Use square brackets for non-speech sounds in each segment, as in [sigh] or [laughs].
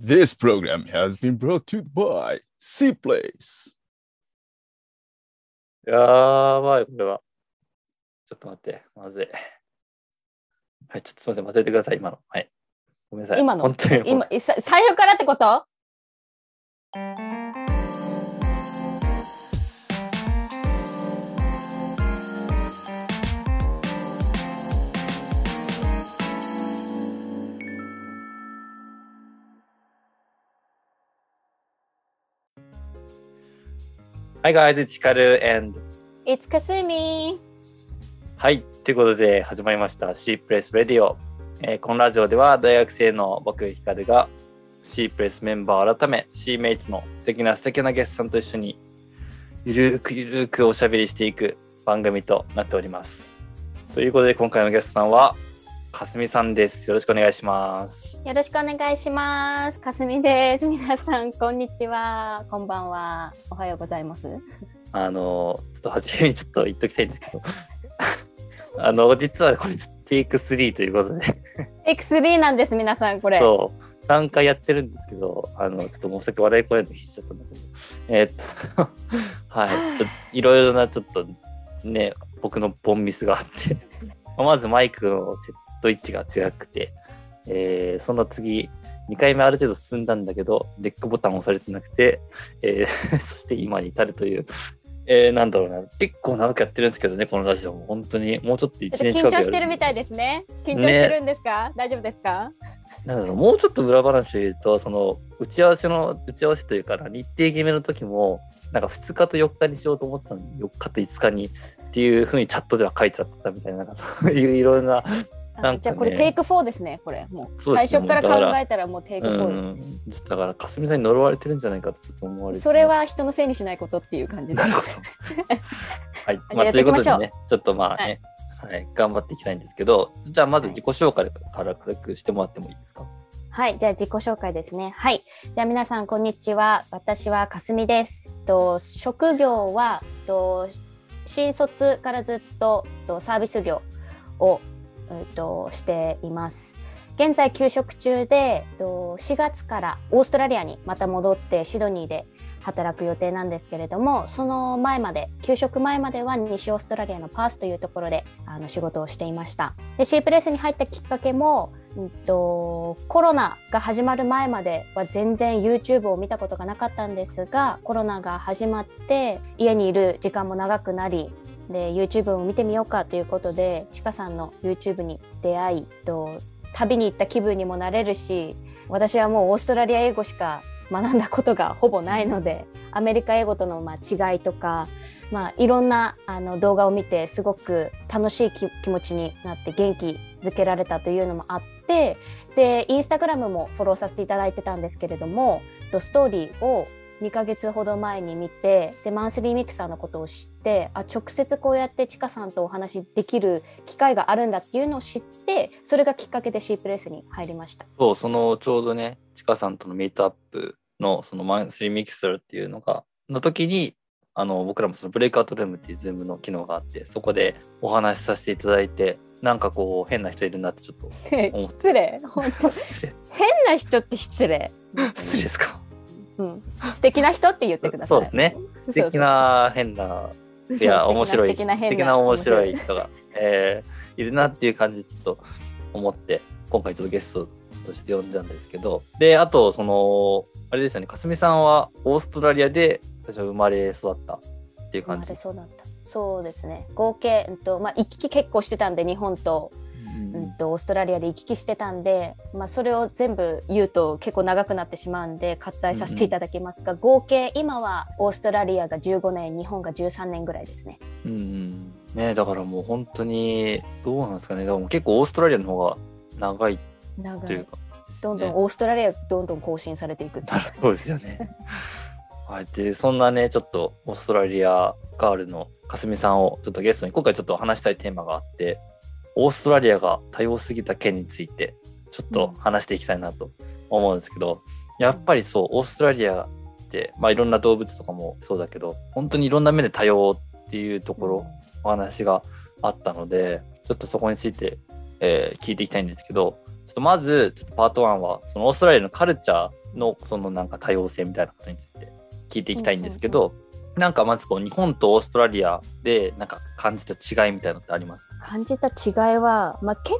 This program has been brought to you by C Place. やばい、これは。ちょっと待って、まずい。はい、ちょっとすみません、忘れてください、今の。はい。ごめんなさい。今の本当に今さ最初からってこと？はい、guys, it's Hikaru and It's Kasumi! はい、ということで始まりました C プレスレディオ。えーこのラジオでは大学生の僕ヒカルが C プレスメンバー改め C メイツの素敵な素敵なゲストさんと一緒にゆるーくゆるーくおしゃべりしていく番組となっております。ということで今回のゲストさんはかすみさんです。よろしくお願いします。よろしくお願いします。かすみです。皆さん、こんにちは。こんばんは。おはようございます。あのちょっと初めにちょっと言っときたいんですけど [laughs] あの実はこれちょっとテイク3ということで X3 なんです、皆さん、これ。そう、3回やってるんですけど、あの、ちょっともうさっき笑い声の必死だったんだけど、えーっと、[laughs] はい、いろいろなちょっとね、僕のボンミスがあって、[laughs] まずマイクのセット位置が違くて、えーその次、2回目ある程度進んだんだけど、レックボタン押されてなくて、えー [laughs] そして今に至るという、えーなんだろうな、結構長くやってるんですけどね、このラジオも。本当に、もうちょっと1ちょっと年近くや緊張してるみたいですね。緊張してるんですか、大丈夫ですか？なんだろう。もうちょっと裏話を言うとその打ち合わせの打ち合わせというかな日程決めの時もなんか2日と4日にしようと思ってたのに4日と5日にっていうふうにチャットでは書いてあったみたいななんかそういういろんな、ねじゃあこれテイク4ですね、これ。もうね最初から考えたらもうテイクう4です。んちょっとだからかすみさんに呪われてるんじゃないかとちょっと思われてそれは人のせいにしないことっていう感じでな。るほどはい、[laughs] まあ、ということでねちょっとまあね、はい頑張っていきたいんですけどじゃあまず自己紹介から軽くしてもらってもいいですか？はい、じゃあ自己紹介ですね。はい。じゃあ皆さん、こんにちは。私はかすみです。と職業はと新卒からずっととサービス業を、えっとしています。現在休職中でと4月からオーストラリアにまた戻ってシドニーで働く予定なんですけれどもその前まで休職前までは西オーストラリアのパースというところであの仕事をしていましたでシープレスに入ったきっかけもうんとコロナが始まる前までは全然 YouTube を見たことがなかったんですがコロナが始まって家にいる時間も長くなりで YouTube を見てみようかということでちかさんの YouTube に出会いと旅に行った気分にもなれるし私はもうオーストラリア英語しか学んだことがほぼないのでアメリカ英語とのまあ違いとか、まあ、いろんなあの動画を見てすごく楽しい気気持ちになって元気づけられたというのもあってでインスタグラムもフォローさせていただいてたんですけれどもストーリーを2ヶ月ほど前に見てで monthly mixer のことを知ってあ直接こうやってちかさんとお話しできる機会があるんだっていうのを知ってそれがきっかけで C プレスに入りました。そう、そのちょうどね、ちかさんとのミートアップのその monthly mixer っていうのが、の時に、あの僕らもそのブレイクアウトルームっていうズームの機能があって、そこでお話しさせていただいて、なんかこう変な人いるなってちょっと [laughs] 失礼。本当。[laughs] 失礼。変な人って失礼、[laughs] 失礼ですか？うん、素敵な人って言ってください。そうですね。素敵な変な、いや、面白い、素敵なな敵な面白い人が、えーいるなっていう感じでちょっと思って、今回ちょっとゲストとして呼んだんですけど、で、あと、その、あれですよね、かすみさんはオーストラリアで最初生まれ育ったっていう感じ。生まれ。そうだった。そうですね。合計、うんとまあ、行き来結構してたんで日本と,、うんうん、とオーストラリアで行き来してたんで、まあ、それを全部言うと結構長くなってしまうんで割愛させていただきますが、合計今はオーストラリアが15年日本が13年ぐらいですね。うんうん。ねだからもう本当に、どうなんですかね、でも結構オーストラリアの方が長いというか、どんどんねオーストラリアがどんどん更新されていくっていう。[laughs] そうですよね。はい、でそんなねちょっとオーストラリアガールのかすみさんをちょっとゲストに今回ちょっと話したいテーマがあってオーストラリアが多様すぎた件についてちょっと話していきたいなと思うんですけど、やっぱりそうオーストラリアって、まあ、いろんな動物とかもそうだけど本当にいろんな目で多様っていうところ、お話があったのでちょっとそこについて、えー聞いていきたいんですけどちょっとまずちょっとパート1はそのオーストラリアのカルチャーのそのなんか多様性みたいなことについて聞いていきたいんですけど、なんかまずこう日本とオーストラリアでなんか感じた違いみたいなのってあります？感じた違いは、まあ、け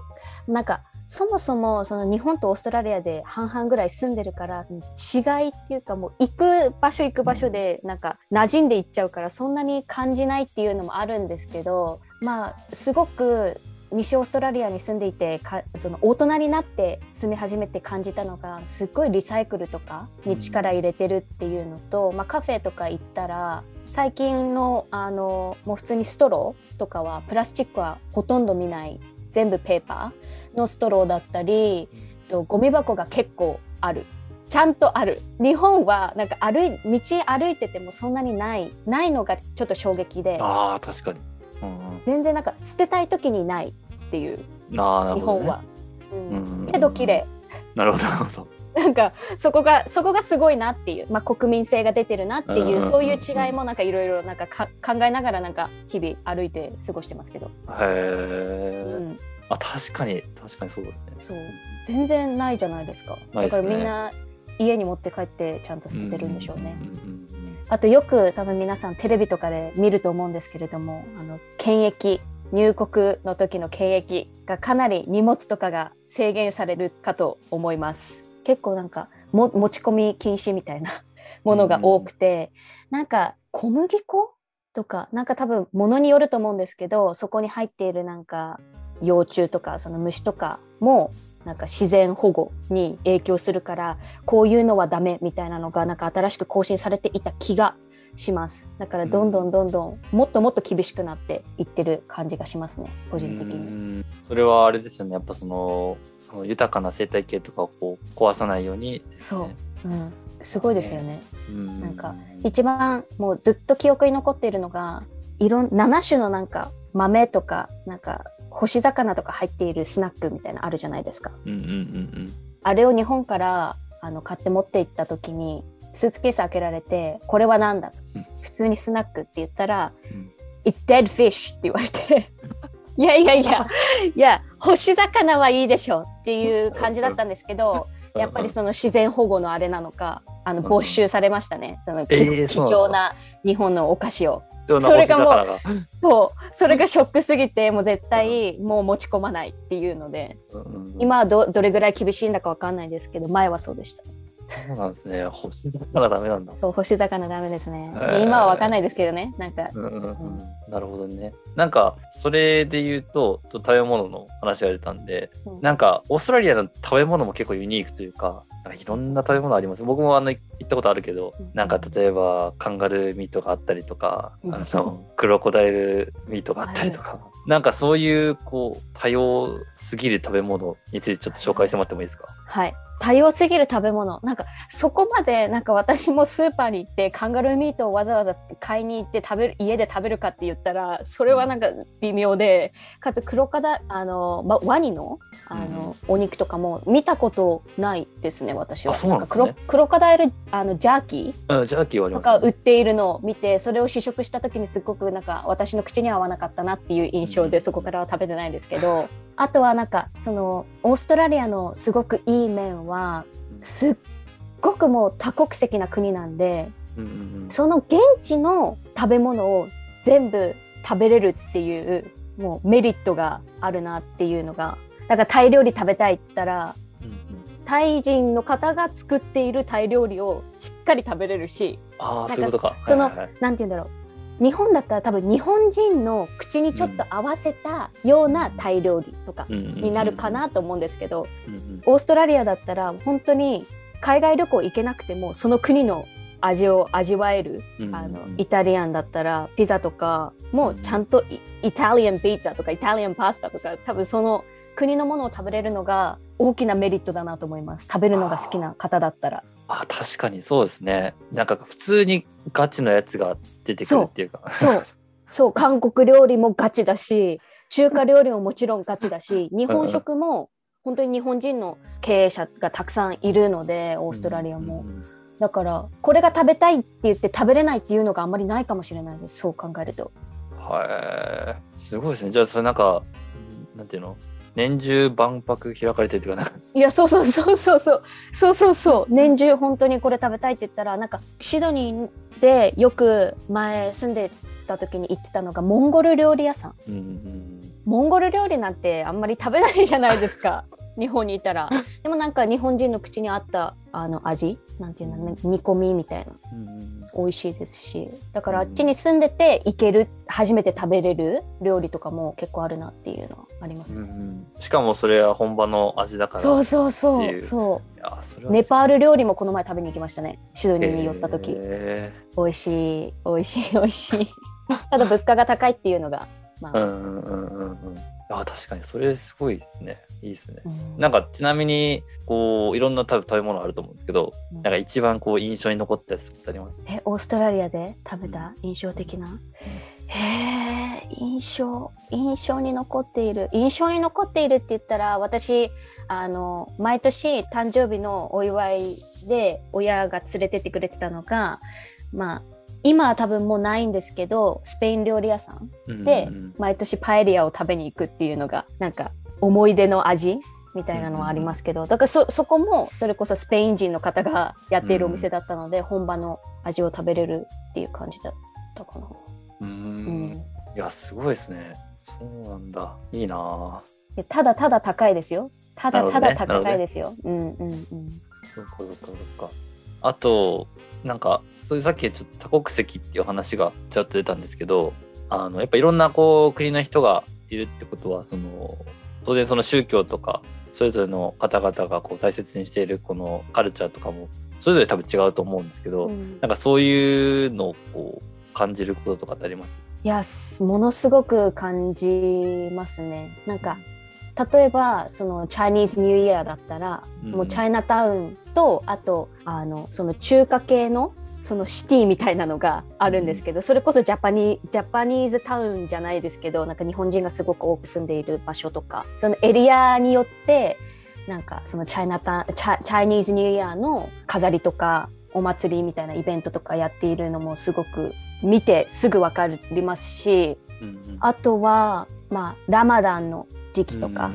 なんかそもそもその日本とオーストラリアで半々ぐらい住んでるからその違いっていうかもう行く場所行く場所でなんか馴染んでいっちゃうからそんなに感じないっていうのもあるんですけどまあすごく西オーストラリアに住んでいてかその大人になって住み始めて感じたのがすっごいリサイクルとかに力入れてるっていうのと、まあ、カフェとか行ったら最近のあのもう普通にストローとかはプラスチックはほとんど見ない全部ペーパーのストローだったりとゴミ箱が結構ある。ちゃんとある。日本はなんか歩い道歩いててもそんなにないないのがちょっと衝撃で。ああ確かに、うんうん、全然なんか捨てたい時にないっていう。日本は、うんうんけど綺麗。なるほどなるほど。なんかそこがそこがすごいなっていう、まあ、国民性が出てるなっていう、そういう違いもなんかいろいろなんかか考えながらなんか日々歩いて過ごしてますけど、へうえ、ん、あ確かに確かにそうだね。そう。全然ないじゃないですか。ないですね。だからみんな家に持って帰ってちゃんと捨ててるんでしょうね。んうんうんあとよく多分皆さんテレビとかで見ると思うんですけれどもあの検疫入国の時の検疫がかなり荷物とかが制限されるかと思います。結構なんかも持ち込み禁止みたいな [laughs] ものが多くて、なんか小麦粉とかなんか多分物によると思うんですけどそこに入っているなんか幼虫とかその虫とかもなんか自然保護に影響するからこういうのはダメみたいなのがなんか新しく更新されていた気がします。だからどんどんどんどんもっともっと厳しくなっていってる感じがしますね個人的うに。んそれはあれですよね。やっぱそのその豊かな生態系とかをこう壊さないようにですね、う。ん、すごいですよね。うん。なんか一番もうずっと記憶に残っているのがいろん7種のなんか豆とかなんか干し魚とか入っているスナックみたいなのあるじゃないですか。うんうんうんあれを日本からあの買って持って行った時にスーツケース開けられてこれは何だと。うん。普通にスナックって言ったらうん「It's dead fish」って言われて。[laughs] いやいやいやいや干し魚はいいでしょっていう感じだったんですけどうん。やっぱりその自然保護のあれなのかあのうん。没収されましたね。その、きえー貴重な日本のお菓子を。それがもうそうそれがショックすぎてもう絶対もう持ち込まないっていうので今はどどれぐらい厳しいんだかわかんないですけど前はそうでした。そうなんですね。干し魚がダメなんだ。そう干し魚ダメですね。今はわかんないですけどね。なんか、うんうんうん。なるほどね。なんかそれで言うとと食べ物の話が出たんで、うん。なんかオーストラリアの食べ物も結構ユニークというかいろんな食べ物あります。僕もあの行ったことあるけど、うん。なんか例えばカンガルーミートがあったりとか、うん。あのクロコダイルミートがあったりとか、なんかそういうこう多様すぎる食べ物についてちょっと紹介してもらってもいいですか？はい。多様すぎる食べ物。なんか、そこまで、なんか私もスーパーに行って、カンガルーミートをわざわざ買いに行って食べる、家で食べるかって言ったら、それはなんか微妙で、かつ黒カダ、あの、ま、ワニの、あの、お肉とかも見たことないですね、私は。なんか黒、黒カダイル、あの、ジャーキーうんジャーキーはとか売っているのを見てそれを試食した時にすごくなんか私の口には合わなかったなっていう印象でうんそこからは食べてないんですけどあとはなんかそのオーストラリアのすごくいい面はすっごくもう多国籍な国なんでうんうんうん。その現地の食べ物を全部食べれるっていうもうメリットがあるなっていうのがだからタイ料理食べたいったらうんうん。タイ人の方が作っているタイ料理をしっかり食べれるしああなんかそういうことか。そのはいはいはい。なんて言うんだろう日本だったら多分日本人の口にちょっと合わせたようなタイ料理とかになるかなと思うんですけど、オーストラリアだったら本当に海外旅行行けなくてもその国の味を味わえる、あのイタリアンだったらピザとかもちゃんとイ,、イタリアンピッツァとかイタリアンパスタとか多分その国のものを食べれるのが大きなメリットだなと思います。食べるのが好きな方だったら。あ確かにそうですね。なんか普通にガチのやつが出てくるっていうか。そう。そう、韓国料理もガチだし、中華料理ももちろんガチだし、日本食も本当に日本人の経営者がたくさんいるので、オーストラリアも。うんだから、これが食べたいって言って食べれないっていうのがあんまりないかもしれないです。そう考えると。はい。すごいですね。じゃあそれなんかなんていうの？年中万博開かれてるっていうかな。いやそうそうそうそうそうそうそう。そう年中本当にこれ食べたいって言ったらなんかシドニーでよく前住んでた時に行ってたのがモンゴル料理屋さんうんうん。モンゴル料理なんてあんまり食べないじゃないですか日本にいたら。[laughs] でもなんか日本人の口に合ったあの味？なんていうの？ね煮込みみたいな。うん美味しいですし。だからあっちに住んでて行ける初めて食べれる料理とかも結構あるなっていうのはあります、うんうん。しかもそれは本場の味だからそうそうそうう。そうはネパール料理もこの前食べに行きましたね。シドニーに寄った時、へ美味しい。美味しい美味しい。ただ物価が高いっていうのがまあ、ーうんうんうんうんうんあ確かにそれすごいですね。いいですね。うん。なんかちなみにこういろんな多分食べ物あると思うんですけど、うん。なんか一番こう印象に残ったやつってあります？えオーストラリアで食べた？印象的な、へえ印象印象に残っている。印象に残っているって言ったら私あの毎年誕生日のお祝いで親が連れてってくれてたのがまあ今は多分もうないんですけどスペイン料理屋さんでうんうん。毎年パエリアを食べに行くっていうのがなんか思い出の味みたいなのはありますけどだからそそこもそれこそスペイン人の方がやっているお店だったので、本場の味を食べれるっていう感じだったかな。うーうん。んいやすごいですね。そうなんだ。いいな。ただただ高いですよ。ただただ高いですよ。うんうんうん。そっかそっかそっか。あとなんかそれさっきちょっと多国籍っていう話がちょっと出たんですけどあのやっぱいろんなこう国の人がいるってことはその当然その宗教とかそれぞれの方々がこう大切にしているこのカルチャーとかもそれぞれ多分違うと思うんですけど、うんなんかそういうのをこう感じることとかってあります？いやすものすごく感じますね。なんか例えばそのチャイニーズニューイヤーだったら、うんもうチャイナタウンとあとあのその中華系のそのシティみたいなのがあるんですけど、それこそジャパニジャパニーズタウンじゃないですけどなんか日本人がすごく多く住んでいる場所とかそのエリアによってなんかそのチャイナタチャチャイニーズニューイヤーの飾りとかお祭りみたいなイベントとかやっているのもすごく見てすぐ分かりますしうん。あとはまあラマダンの時期とか、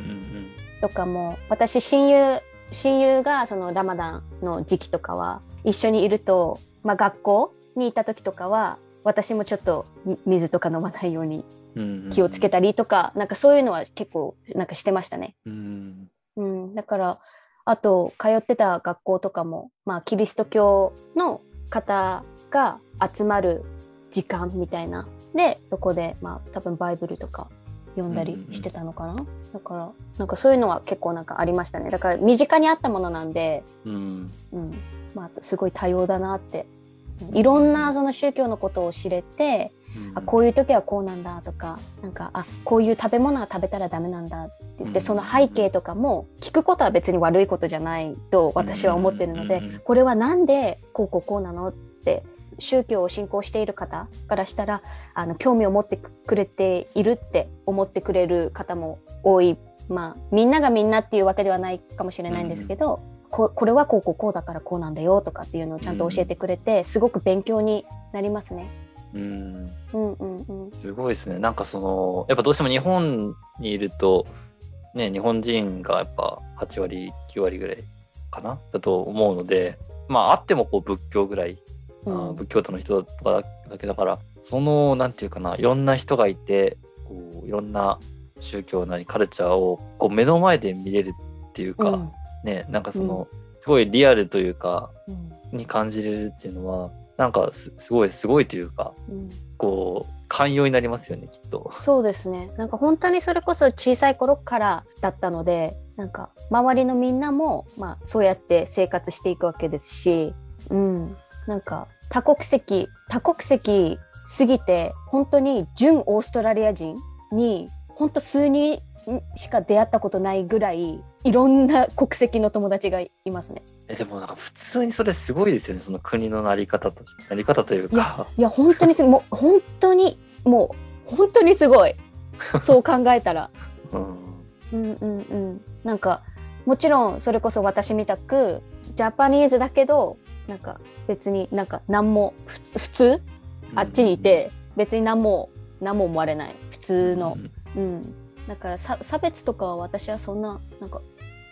とかも私親友親友がそのラマダンの時期とかは一緒にいると、まあ、学校にいた時とかは私もちょっとみ水とか飲まないように気をつけたりとか、なんかそういうのは結構なんかしてましたね。うん。うん、だからあと通ってた学校とかも、まあ、キリスト教の方が集まる時間みたいな。でそこで、まあ、多分バイブルとか読んだりしてたのかな、だからなんかそういうのは結構なんかありましたね。だから身近にあったものなんで、うん。うん。まあ、すごい多様だなって。いろんなその宗教のことを知れて、あこういう時はこうなんだとかなんかあこういう食べ物は食べたらダメなんだって言って、うん。その背景とかも聞くことは別に悪いことじゃないと私は思ってるので、うん。これはなんでこうこうこうなのって宗教を信仰している方からしたらあの興味を持ってくれているって思ってくれる方も多い。まあみんながみんなっていうわけではないかもしれないんですけど、ここれはこうこうこうだからこうなんだよとかっていうのをちゃんと教えてくれて、すごく勉強になりますね。うん。うんうんうん。すごいですね。なんかその、やっぱどうしても日本にいると、ね、日本人がやっぱ8割、9割ぐらいかな？だと思うので、まああってもこう仏教ぐらい、うん。仏教徒の人とかだけだから、その、なんていうかな、いろんな人がいて、こういろんな宗教なりカルチャーをこう目の前で見れるっていうか、うん。ね、なんかその、すごいリアルというか、うん。に感じれるっていうのは、なんかすすごい、すごいというか、うん。こう、寛容になりますよね、きっと。そうですね。なんか本当にそれこそ小さい頃からだったのでなんか周りのみんなも、まあ、そうやって生活していくわけですし、うん、なんか多国籍多国籍すぎて本当に純オーストラリア人に本当数人しか出会ったことないぐらいいろんな国籍の友達がいますね。えでもなんか普通にそれすごいですよねその国のなり方として。なり方といういやかいや本当にすもう本当にもう本当にすごい。そう考えたら。[laughs] うん。うんうんうん、なんかもちろんそれこそ私みたくジャパニーズだけどなんか別になんか何もふ普通？あっちにいて別に何も何も思われない。普通の、うん、だからさ差別とかは私はそんななんか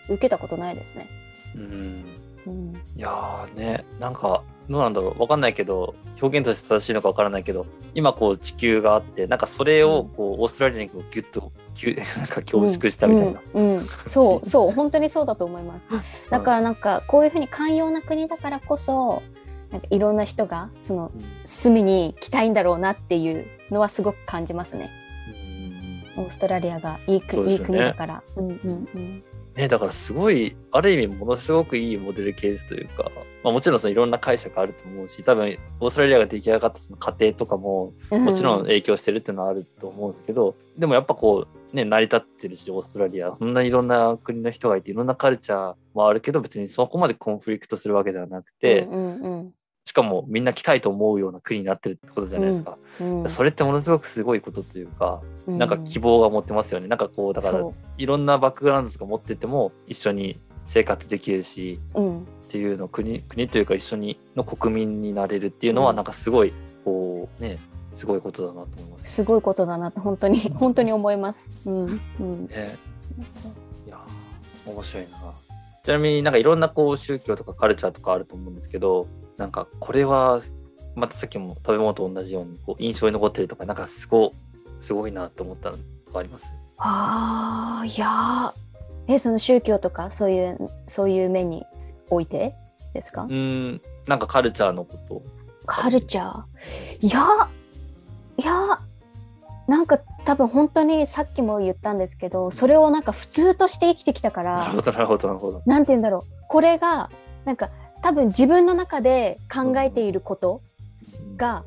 受けたことないですね。うんうん、いやーねなんかどうなんだろう。わかんないけど表現として正しいのかわからないけど今こう地球があってなんかそれをこうオーストラリアにこうギュッと [laughs] なんか凝縮したみたいな。うんうん。そうそう本当にそうだと思います。[laughs] だからなんかこういうふうに寛容な国だからこそなんかいろんな人がその住みに来たいんだろうなっていうのはすごく感じますね。うん。オーストラリアがいい,、いい国だから。うんうんうんね、だからすごいある意味ものすごくいいモデルケースというか、まあ、もちろんそのいろんな解釈あると思うし多分オーストラリアが出来上がったその過程とかももちろん影響してるっていうのはあると思うんですけど、でもやっぱこうね成り立ってるしオーストラリアそんないろんな国の人がいていろんなカルチャーもあるけど別にそこまでコンフリクトするわけではなくて、うんうんしかもみんな来たいと思うような国になってるってことじゃないですか、うん。うん。それってものすごくすごいことというか、うん。なんか希望が持ってますよね。なんかこうだからそいろんなバックグラウンドとか持ってても一緒に生活できるしう、うん、っていうの国国というか一緒にの国民になれるっていうのはうん。なんかすごいこうねすごいことだなと思います。すごいことだなって本当に [laughs] 本当に思います。うん。うん、ね、そうそう。いやー面白いな。ちなみになんかいろんなこう宗教とかカルチャーとかあると思うんですけどなんかこれはまたさっきも食べ物と同じようにこう印象に残ってるとかなんかすごすごいなと思ったのとかあります。ああいやー。えその宗教とかそういうそういう面においてですか、うーん。なんかカルチャーのことカルチャー？いやいやなんか多分本当にさっきも言ったんですけどそれをなんか普通として生きてきたからなるほどなるほど。なるほど。なんて言うんだろう。これがなんか多分自分の中で考えていることが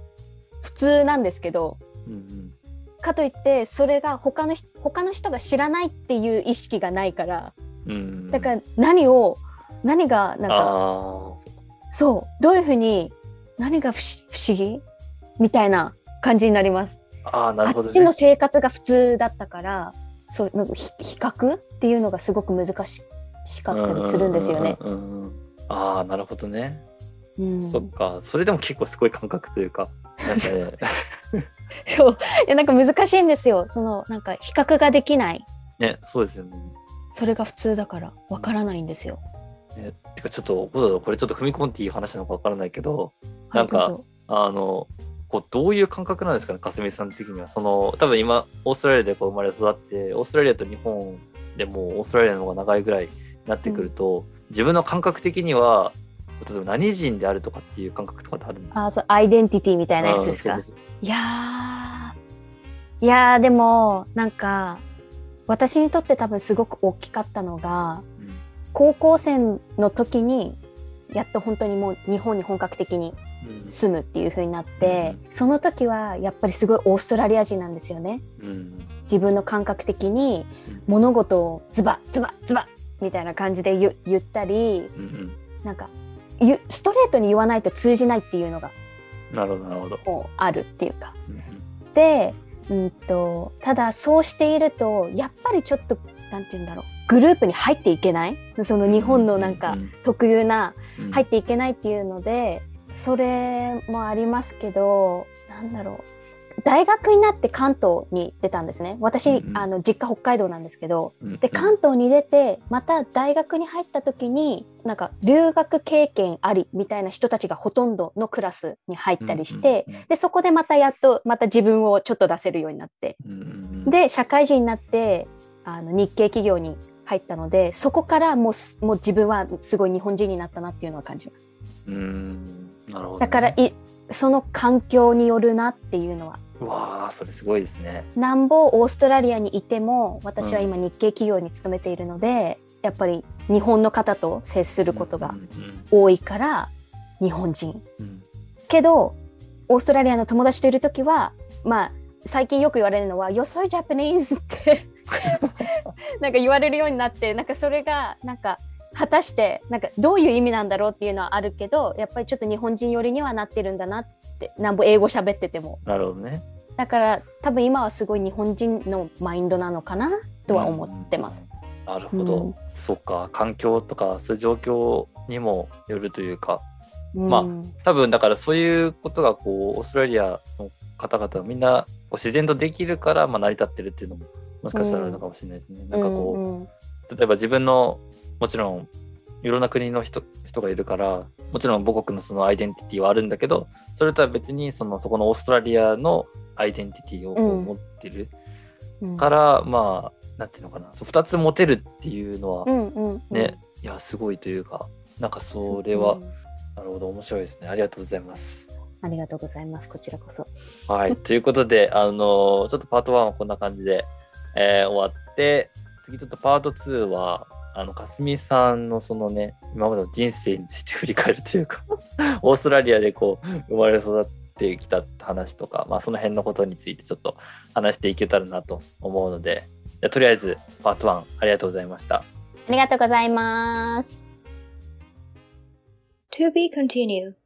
普通なんですけどうんうん。かといってそれが他の人他の人が知らないっていう意識がないからうんうん。だから何を何がなんかそうどういうふうに何が不思議？みたいな感じになります。あーなるほどあっちのね。生活が普通だったからそうなんかひ比較っていうのがすごく難しかったりするんですよね。ああなるほどね。うんそっかそれでも結構すごい感覚というか。なんかね [laughs] そういやなんか難しいんですよそのなんか比較ができないねそうですよね。それが普通だからわからないんですよ。ねてかちょっとこれちょっと踏み込んでいい話なのかわからないけどなんかはいどうぞあのこうどういう感覚なんですかねかすみさん的には。その多分今オーストラリアでこう生まれ育ってオーストラリアと日本でもオーストラリアの方が長いぐらいになってくると、自分の感覚的には例えば何人であるとかっていう感覚とかってあるんですか？あそうアイデンティティみたいなやつですか？いやー。いやーでもなんか私にとって多分すごく大きかったのがそう高校生の時にやっと本当にもう日本に本格的にうん住むっていう風になって、うその時はやっぱりすごいオーストラリア人なんですよね。うん。自分の感覚的にうん。物事をズバズバズバみたいな感じで言言ったりうんうん。なんかゆストレートに言わないと通じないっていうのがなるほどあるっていうか。うんで、うん、とただそうしているとやっぱりちょっとなんて言うんだろうグループに入っていけない？その日本のなんか特有なうん。入っていけないっていうのでそれもありますけどなんだろう。大学になって関東に出たんですね。私、うんうん。あの実家北海道なんですけど。うんで関東に出てまた大学に入った時になんか留学経験ありみたいな人たちがほとんどのクラスに入ったりして、うんうんでそこでまたやっとまた自分をちょっと出せるようになって。うん。で社会人になってあの日系企業に入ったのでそこからもうすもう自分はすごい日本人になったなっていうのは感じます。うんなるほどね、だからいその環境によるなっていうのは。うわあそれすごいですね。なんぼオーストラリアにいても私は今日系企業に勤めているので、やっぱり日本の方と接することがうんうん。多いから日本人。うん。けどオーストラリアの友達といる時はまあ最近よく言われるのは「You're so Japanese」って [laughs] なんか言われるようになってなんかそれがなんか果たしてなんかどういう意味なんだろうっていうのはあるけどやっぱりちょっと日本人寄りにはなってるんだなってなんぼ英語喋ってても。なるほどね。だから多分今はすごい日本人のマインドなのかなとは思ってます。なるほど、うん。そっか。環境とかそういう状況にもよるというか。まあうん多分だからそういうことがこうオーストラリアの方々はみんなこう自然とできるから、まあ、成り立ってるっていうのももしかしたらあるのかもしれないですね。なんかこう、うんうん。例えば自分のもちろんいろんな国の人人がいるからもちろん母国のそのアイデンティティはあるんだけどそれとは別にそのそこのオーストラリアのアイデンティティを持ってる。うん。から、まあなんていうのかな。そう2つ持てるっていうのはうんうんうん。ね、いやすごいというかなんかそれは、なるほど面白いですね。ありがとうございます。ありがとうございます。こちらこそ。はい、[laughs] ということで、あのちょっとパート1はこんな感じで、えー終わって、次ちょっとパート2は、あの、かすみさんのそのね、今までの人生について振り返るというか、[laughs] オーストラリアでこう、生まれ育ってきた話とか、まあその辺のことについてちょっと話していけたらなと思うので、じゃあとりあえずパート1ありがとうございました。ありがとうございます。To be continued.